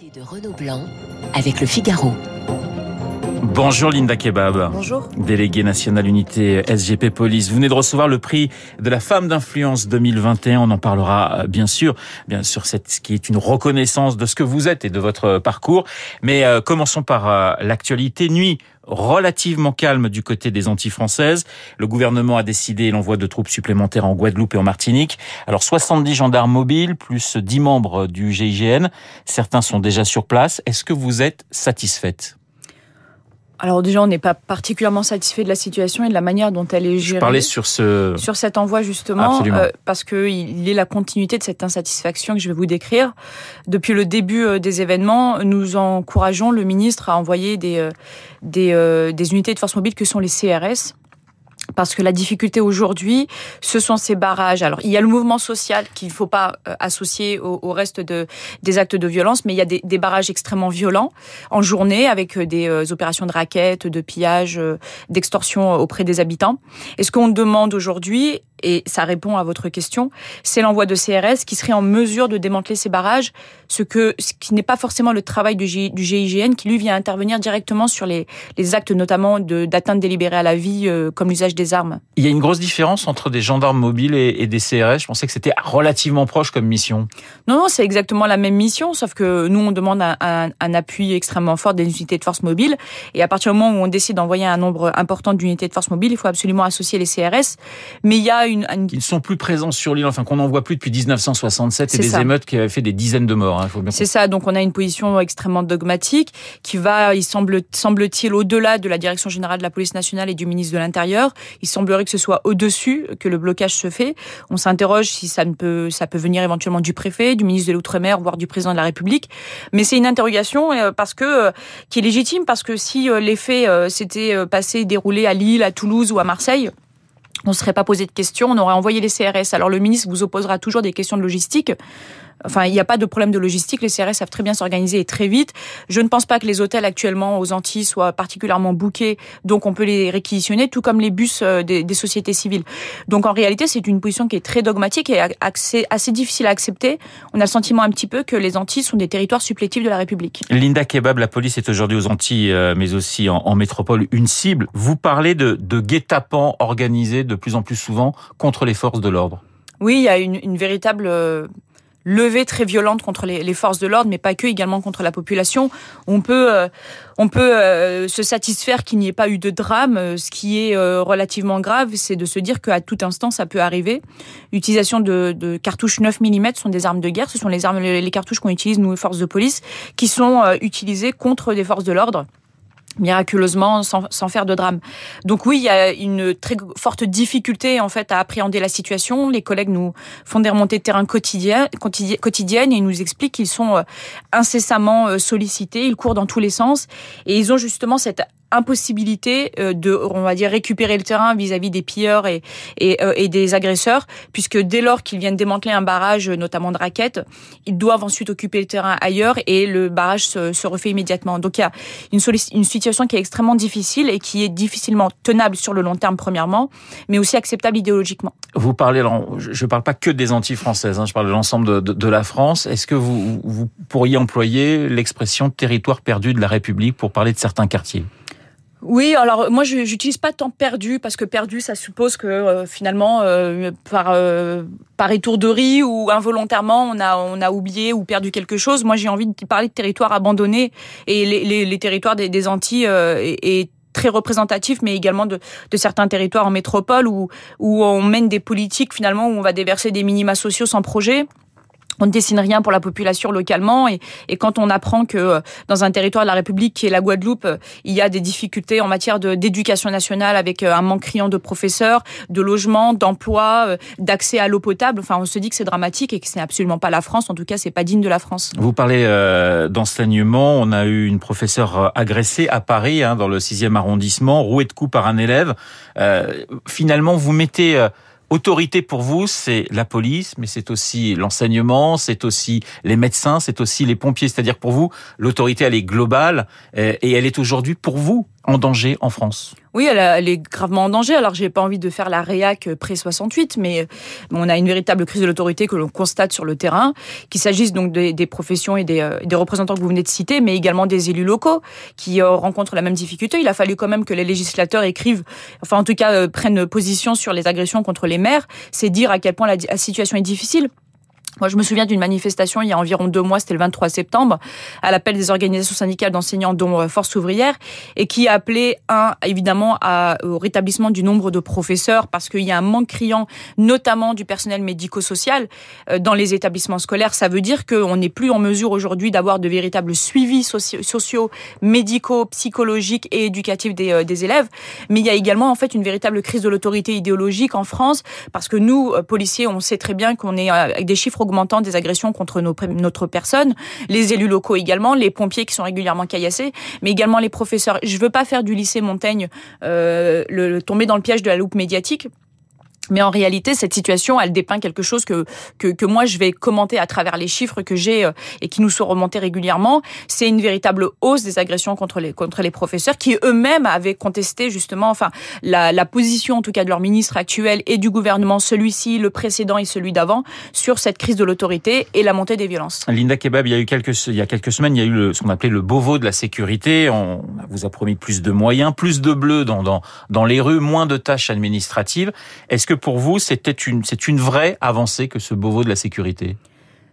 De Renaud Blanc avec le Figaro. Bonjour Linda Kebab. Bonjour. Déléguée nationale unité SGP Police. Vous venez de recevoir le prix de la femme d'influence 2021. On en parlera euh, bien sûr, bien sûr, ce qui est une reconnaissance de ce que vous êtes et de votre parcours. Mais euh, commençons par euh, l'actualité. Nuit relativement calme du côté des Antilles françaises. Le gouvernement a décidé l'envoi de troupes supplémentaires en Guadeloupe et en Martinique. Alors 70 gendarmes mobiles plus 10 membres du GIGN. Certains sont déjà sur place. Est-ce que vous êtes satisfaite? Alors déjà, on n'est pas particulièrement satisfait de la situation et de la manière dont elle est gérée. Je parlais sur ce sur cet envoi justement, euh, parce que il est la continuité de cette insatisfaction que je vais vous décrire. Depuis le début euh, des événements, nous encourageons le ministre à envoyer des euh, des, des unités de force mobile que sont les CRS parce que la difficulté aujourd'hui, ce sont ces barrages. Alors, il y a le mouvement social qu'il ne faut pas euh, associer au, reste de, des actes de violence, mais il y a des, des barrages extrêmement violents en journée avec euh, des euh, opérations de raquettes, de pillage, d'extorsion auprès des habitants. Et ce qu'on demande aujourd'hui, et ça répond à votre question, c'est l'envoi de CRS qui serait en mesure de démanteler ces barrages, ce, que, ce qui n'est pas forcément le travail du, du GIGN, qui lui vient intervenir directement sur les, les actes notamment d'atteinte délibérée à la vie, euh, comme l'usage des armes. Il y a une grosse différence entre des gendarmes mobiles et, et des CRS. Je pensais que c'était relativement proche comme mission. Non, non, c'est exactement la même mission, sauf que nous, on demande un, un, un appui extrêmement fort des unités de force mobile. Et à partir du moment où on décide d'envoyer un nombre important d'unités de force mobile, il faut absolument associer les CRS. Mais il y a une, Ils ne sont plus présents sur l'île, enfin qu'on n'en voit plus depuis 1967 et des ça. émeutes qui avaient fait des dizaines de morts. Hein, C'est ça, donc on a une position extrêmement dogmatique qui va, il semble, semble-t-il, au-delà de la direction générale de la police nationale et du ministre de l'Intérieur. Il semblerait que ce soit au-dessus que le blocage se fait. On s'interroge si ça ne peut, ça peut venir éventuellement du préfet, du ministre de l'Outre-mer, voire du président de la République. Mais c'est une interrogation euh, parce que euh, qui est légitime parce que si euh, les faits s'étaient passés, déroulés à Lille, à Toulouse ou à Marseille, on ne serait pas posé de questions, on aurait envoyé les CRS. Alors le ministre vous opposera toujours des questions de logistique. Enfin, il n'y a pas de problème de logistique. Les CRS savent très bien s'organiser et très vite. Je ne pense pas que les hôtels actuellement aux Antilles soient particulièrement bookés, donc on peut les réquisitionner, tout comme les bus euh, des, des sociétés civiles. Donc en réalité, c'est une position qui est très dogmatique et assez, assez difficile à accepter. On a le sentiment un petit peu que les Antilles sont des territoires supplétifs de la République. Linda Kebab, la police est aujourd'hui aux Antilles, euh, mais aussi en, en, métropole, une cible. Vous parlez de, de guet-apens organisés de plus en plus souvent contre les forces de l'ordre. Oui, il y a une, une véritable euh, levée très violente contre les, forces de l'ordre, mais pas que, également contre la population. On peut, euh, on peut euh, se satisfaire qu'il n'y ait pas eu de drame. Euh, ce qui est euh, relativement grave, c'est de se dire qu'à tout instant, ça peut arriver. L'utilisation de, de, cartouches 9 mm sont des armes de guerre. Ce sont les armes, les, les cartouches qu'on utilise nous, les forces de police, qui sont euh, utilisées contre des forces de l'ordre miraculeusement sans, sans, faire de drame. Donc oui, il y a une très forte difficulté en fait à appréhender la situation. Les collègues nous font des remontées de terrain quotidiennes, et ils nous expliquent qu'ils sont euh, incessamment euh, sollicités, ils courent dans tous les sens et ils ont justement cette impossibilité euh, de, on va dire, récupérer le terrain vis-à-vis des pilleurs et, et, euh, et, des agresseurs, puisque dès lors qu'ils viennent démanteler un barrage, notamment de raquettes, ils doivent ensuite occuper le terrain ailleurs et le barrage se, se refait immédiatement. Donc il y a une, une situation qui est extrêmement difficile et qui est difficilement tenable sur le long terme, premièrement, mais aussi acceptable idéologiquement. Vous parlez, je ne parle pas que des Antilles françaises, hein, je parle de l'ensemble de, de, de, la France. Est-ce que vous, vous pourriez employer l'expression territoire perdu de la République pour parler de certains quartiers? Oui, alors moi j'utilise pas tant perdu parce que perdu ça suppose que euh, finalement euh, par euh, par étourderie ou involontairement on a on a oublié ou perdu quelque chose. Moi j'ai envie de parler de territoires abandonnés et les, les, territoires des, Antilles et, et très représentatif, mais également de, de, certains territoires en métropole où, où on mène des politiques finalement où on va déverser des minima sociaux sans projet on ne dessine rien pour la population localement et, et, quand on apprend que euh, dans un territoire de la République qui est la Guadeloupe, euh, il y a des difficultés en matière d'éducation nationale avec euh, un manque criant de professeurs, de logements, d'emplois, d'accès à l'eau potable, enfin on se dit que c'est dramatique et que c'est absolument pas la France, en tout cas c'est pas digne de la France. Vous parlez euh, d'enseignement, on a eu une professeure agressée à Paris hein, dans le 6e arrondissement, rouée de coups par un élève. Euh, finalement vous mettez autorité pour vous, c'est la police, mais c'est aussi l'enseignement, c'est aussi les médecins, c'est aussi les pompiers. C'est-à-dire pour vous, l'autorité, elle est globale et elle est aujourd'hui pour vous en danger en France oui, elle, est gravement en danger. Alors, j'ai pas envie de faire la réac pré 68, mais on a une véritable crise de l'autorité que l'on constate sur le terrain, qu'il s'agisse donc des, professions et des, des, représentants que vous venez de citer, mais également des élus locaux qui rencontrent la même difficulté. Il a fallu quand même que les législateurs écrivent, enfin en tout cas prennent position sur les agressions contre les maires. C'est dire à quel point la situation est difficile. Moi, je me souviens d'une manifestation il y a environ deux mois, c'était le 23 septembre, à l'appel des organisations syndicales d'enseignants, dont euh, Force ouvrière, et qui appelait un, évidemment, au rétablissement du nombre de professeurs, parce qu'il y a un manque criant, notamment du personnel médico-social, euh, dans les établissements scolaires. Ça veut dire qu'on n'est plus en mesure aujourd'hui d'avoir de véritables suivis sociaux, médicaux, psychologiques et éducatifs euh, des élèves. Mais il y a également, en fait, une véritable crise de l'autorité idéologique en France, parce que nous, policiers, on sait très bien qu'on est avec des chiffres augmentant des agressions contre nos, notre personne, les élus locaux également, les pompiers qui sont régulièrement caillassés, mais également les professeurs. Je veux pas faire du lycée Montaigne euh, tomber dans le piège de la loupe médiatique. Mais en réalité, cette situation, elle dépeint quelque chose que, que, que moi, je vais commenter à travers les chiffres que j'ai euh, et qui nous sont remontés régulièrement. C'est une véritable hausse des agressions contre les, contre les professeurs qui eux-mêmes avaient contesté justement enfin, la, la position, en tout cas, de leur ministre actuel et du gouvernement, celui-ci, le précédent et celui d'avant, sur cette crise de l'autorité et la montée des violences. Linda Kebab, il y a eu quelques, il y a quelques semaines, il y a eu le, ce qu'on appelait le Beauvau de la sécurité. Vous a promis plus de moyens, plus de bleus dans, dans, dans les rues, moins de tâches administratives. Est-ce que pour vous, c'était une, c'est une vraie avancée que ce Beauvau de la sécurité?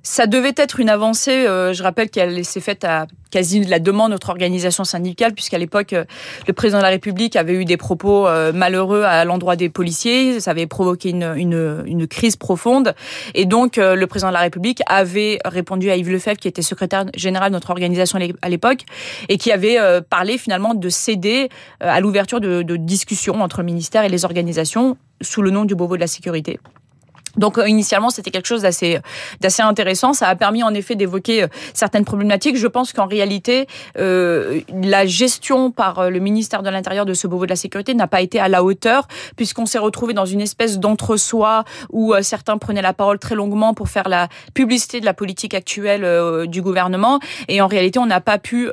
Ça devait être une avancée. Euh, je rappelle qu'elle s'est faite à quasi la demande de notre organisation syndicale, puisqu'à l'époque, euh, le président de la République avait eu des propos euh, malheureux à l'endroit des policiers. Ça avait provoqué une, crise profonde. Et donc, le président de la République avait répondu à Yves Lefebvre, qui était secrétaire général de notre organisation à l'époque, et qui avait parlé finalement de céder à l'ouverture de, de discussions entre le ministère et les organisations sous le nom du Beauvau de la sécurité. Donc euh, initialement, c'était quelque chose d'assez d'assez intéressant. Ça a permis en effet d'évoquer euh, certaines problématiques. Je pense qu'en réalité, euh, la gestion par euh, le ministère de l'Intérieur de ce Beauvau de la sécurité n'a pas été à la hauteur, puisqu'on s'est retrouvé dans une espèce d'entre-soi où certains prenaient la parole très longuement pour faire la publicité de la politique actuelle du gouvernement, et en réalité, on n'a pas pu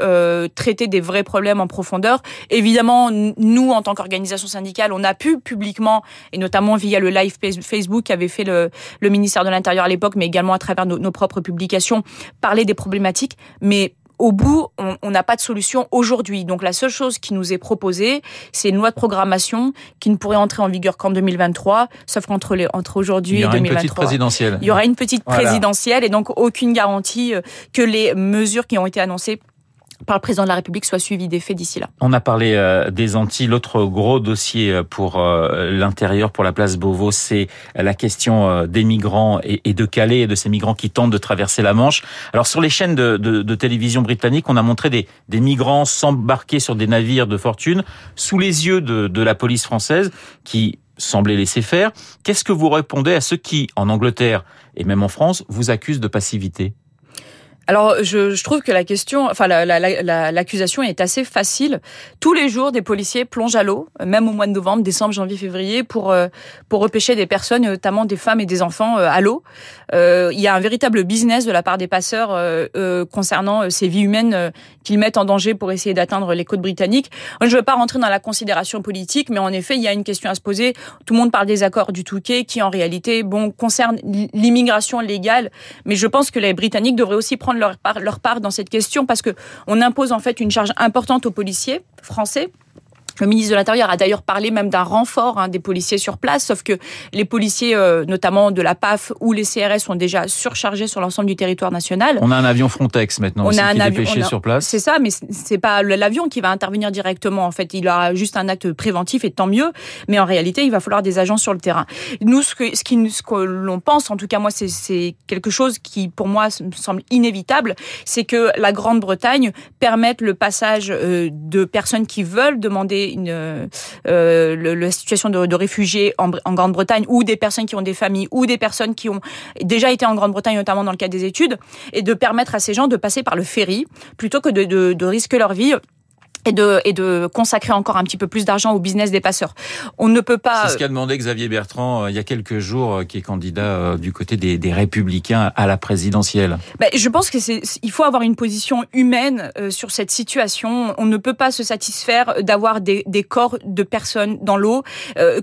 traiter des vrais problèmes en profondeur. Évidemment, nous, en tant qu'organisation syndicale, on a pu publiquement, et notamment via le live Facebook qui avait fait le le, ministère de l'Intérieur à l'époque, mais également à travers nos, propres publications, parler des problématiques. Mais au bout, on n'a pas de solution aujourd'hui. Donc la seule chose qui nous est proposée, c'est une loi de programmation qui ne pourrait entrer en vigueur qu'en 2023, sauf qu'entre entre aujourd'hui et 2023, une petite présidentielle. il y aura une petite présidentielle et donc aucune garantie euh, que les mesures qui ont été annoncées par le président de la République soit suivi des faits d'ici là. On a parlé euh, des Antilles. L'autre gros dossier euh, pour euh, l'intérieur, pour la place Beauvau, c'est la question des migrants et de Calais et de ces migrants qui tentent de traverser la Manche. Alors sur les chaînes de, télévision britanniques, on a montré des, migrants s'embarquer sur des navires de fortune sous les yeux de la police française qui semblait laisser faire. Qu'est-ce que vous répondez à ceux qui, en Angleterre et même en France, vous accusent de passivité? Alors, je, je, trouve que la question, enfin, l'accusation la, la, est assez facile. Tous les jours, des policiers plongent à l'eau, même au mois de novembre, décembre, janvier, février, pour euh, pour repêcher des personnes, notamment des femmes et des enfants, euh, à l'eau. Euh, il y a un véritable business de la part des passeurs euh, concernant ces vies humaines qu'ils mettent en danger pour essayer d'atteindre les côtes britanniques. Je ne veux pas rentrer dans la considération politique, mais en effet, il y a une question à se poser. Tout le monde parle des accords du Touquet, qui en réalité, bon, concernent l'immigration légale, mais je pense que les Britanniques devraient aussi prendre leur part, leur part dans cette question parce que on impose en fait une charge importante aux policiers français le ministre de l'Intérieur a d'ailleurs parlé même d'un renfort hein, des policiers sur place, sauf que les policiers, euh, notamment de la PAF ou les CRS, sont déjà surchargés sur l'ensemble du territoire national. On a un avion Frontex maintenant on a un qui est dépêché sur place. C'est ça, mais c'est pas l'avion qui va intervenir directement. En fait, il aura juste un acte préventif et tant mieux. Mais en réalité, il va falloir des agents sur le terrain. Nous, ce que, ce qui, ce que l'on pense, en tout cas moi, c'est quelque chose qui, pour moi, me semble inévitable, c'est que la Grande-Bretagne permette le passage euh, de personnes qui veulent demander une, euh, la situation de, réfugiés en, Grande-Bretagne ou des personnes qui ont des familles ou des personnes qui ont déjà été en Grande-Bretagne, notamment dans le cadre des études, et de permettre à ces gens de passer par le ferry plutôt que de risquer leur vie et de, et de consacrer encore un petit peu plus d'argent au business des passeurs. On ne peut pas. C'est ce qu'a demandé Xavier Bertrand euh, il y a quelques jours, euh, qui est candidat euh, du côté des, des Républicains à la présidentielle. Ben, je pense que c'est, il faut avoir une position humaine sur cette situation. On ne peut pas se satisfaire d'avoir des, des corps de personnes dans l'eau,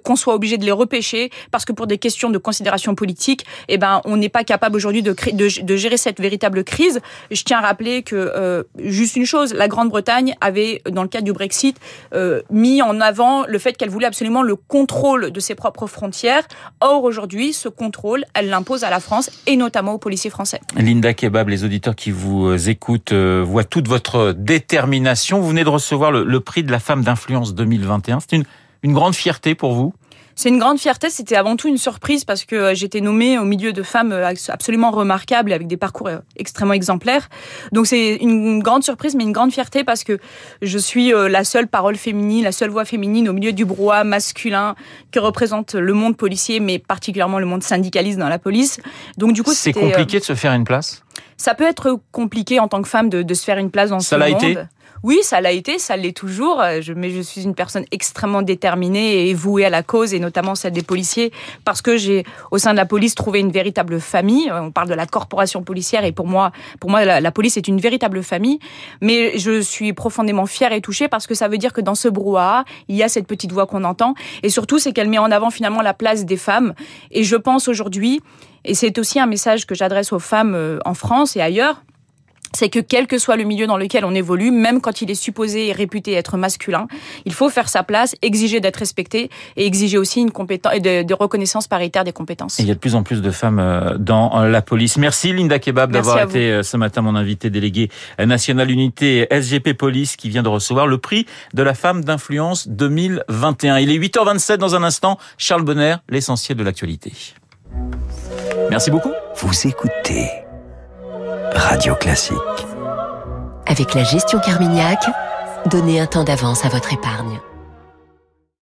qu'on soit obligé de les repêcher parce que pour des questions de considération politique, eh ben, on n'est pas capable aujourd'hui de, de, de, gérer cette véritable crise. Je tiens à rappeler que juste une chose, la Grande-Bretagne avait dans le cadre du Brexit, euh, mis en avant le fait qu'elle voulait absolument le contrôle de ses propres frontières. Or, aujourd'hui, ce contrôle, elle l'impose à la France et notamment aux policiers français. Linda Kebab, les auditeurs qui vous euh, écoutent euh, voient toute votre détermination. Vous venez de recevoir le, le prix de la femme d'influence 2021. C'est une, une grande fierté pour vous c'est une grande fierté. C'était avant tout une surprise parce que euh, j'étais nommée au milieu de femmes euh, absolument remarquables avec des parcours euh, extrêmement exemplaires. Donc c'est une grande surprise, mais une grande fierté parce que je suis la seule parole féminine, la seule voix féminine au milieu du brouhaha masculin que représente le monde policier, mais particulièrement le monde syndicaliste dans la police. Donc du coup, c'est compliqué de se faire une place? Ça peut être compliqué en tant que femme de, de se faire une place dans ça ce monde. Ça l'a été oui, ça l'a été, ça l'est toujours. Euh, je, mais je suis une personne extrêmement déterminée et vouée à la cause, et notamment celle des policiers, parce que j'ai, au sein de la police, trouvé une véritable famille. Euh, on parle de la corporation policière, et pour moi, pour moi, la, la police est une véritable famille. Mais je suis profondément fière et touchée parce que ça veut dire que dans ce brouhaha, il y a cette petite voix qu'on entend, et surtout, c'est qu'elle met en avant finalement la place des femmes. Et je pense aujourd'hui, et c'est aussi un message que j'adresse aux femmes euh, en France et ailleurs, c'est que quel que soit le milieu dans lequel on évolue, même quand il est supposé et réputé être masculin, il faut faire sa place, exiger d'être respecté et exiger aussi une compétence, de, de reconnaissance paritaire des compétences. Et il y a de plus en plus de femmes euh, dans euh, la police. Merci Linda Kebab d'avoir été ce matin mon invité délégué national unité SGP Police qui vient de recevoir le prix de la femme d'influence 2021. Il est 8h27 dans un instant. Charles Bonner, l'essentiel de l'actualité. Merci beaucoup. Vous écoutez Radio Classique. Avec la gestion Carmignac, donnez un temps d'avance à votre épargne.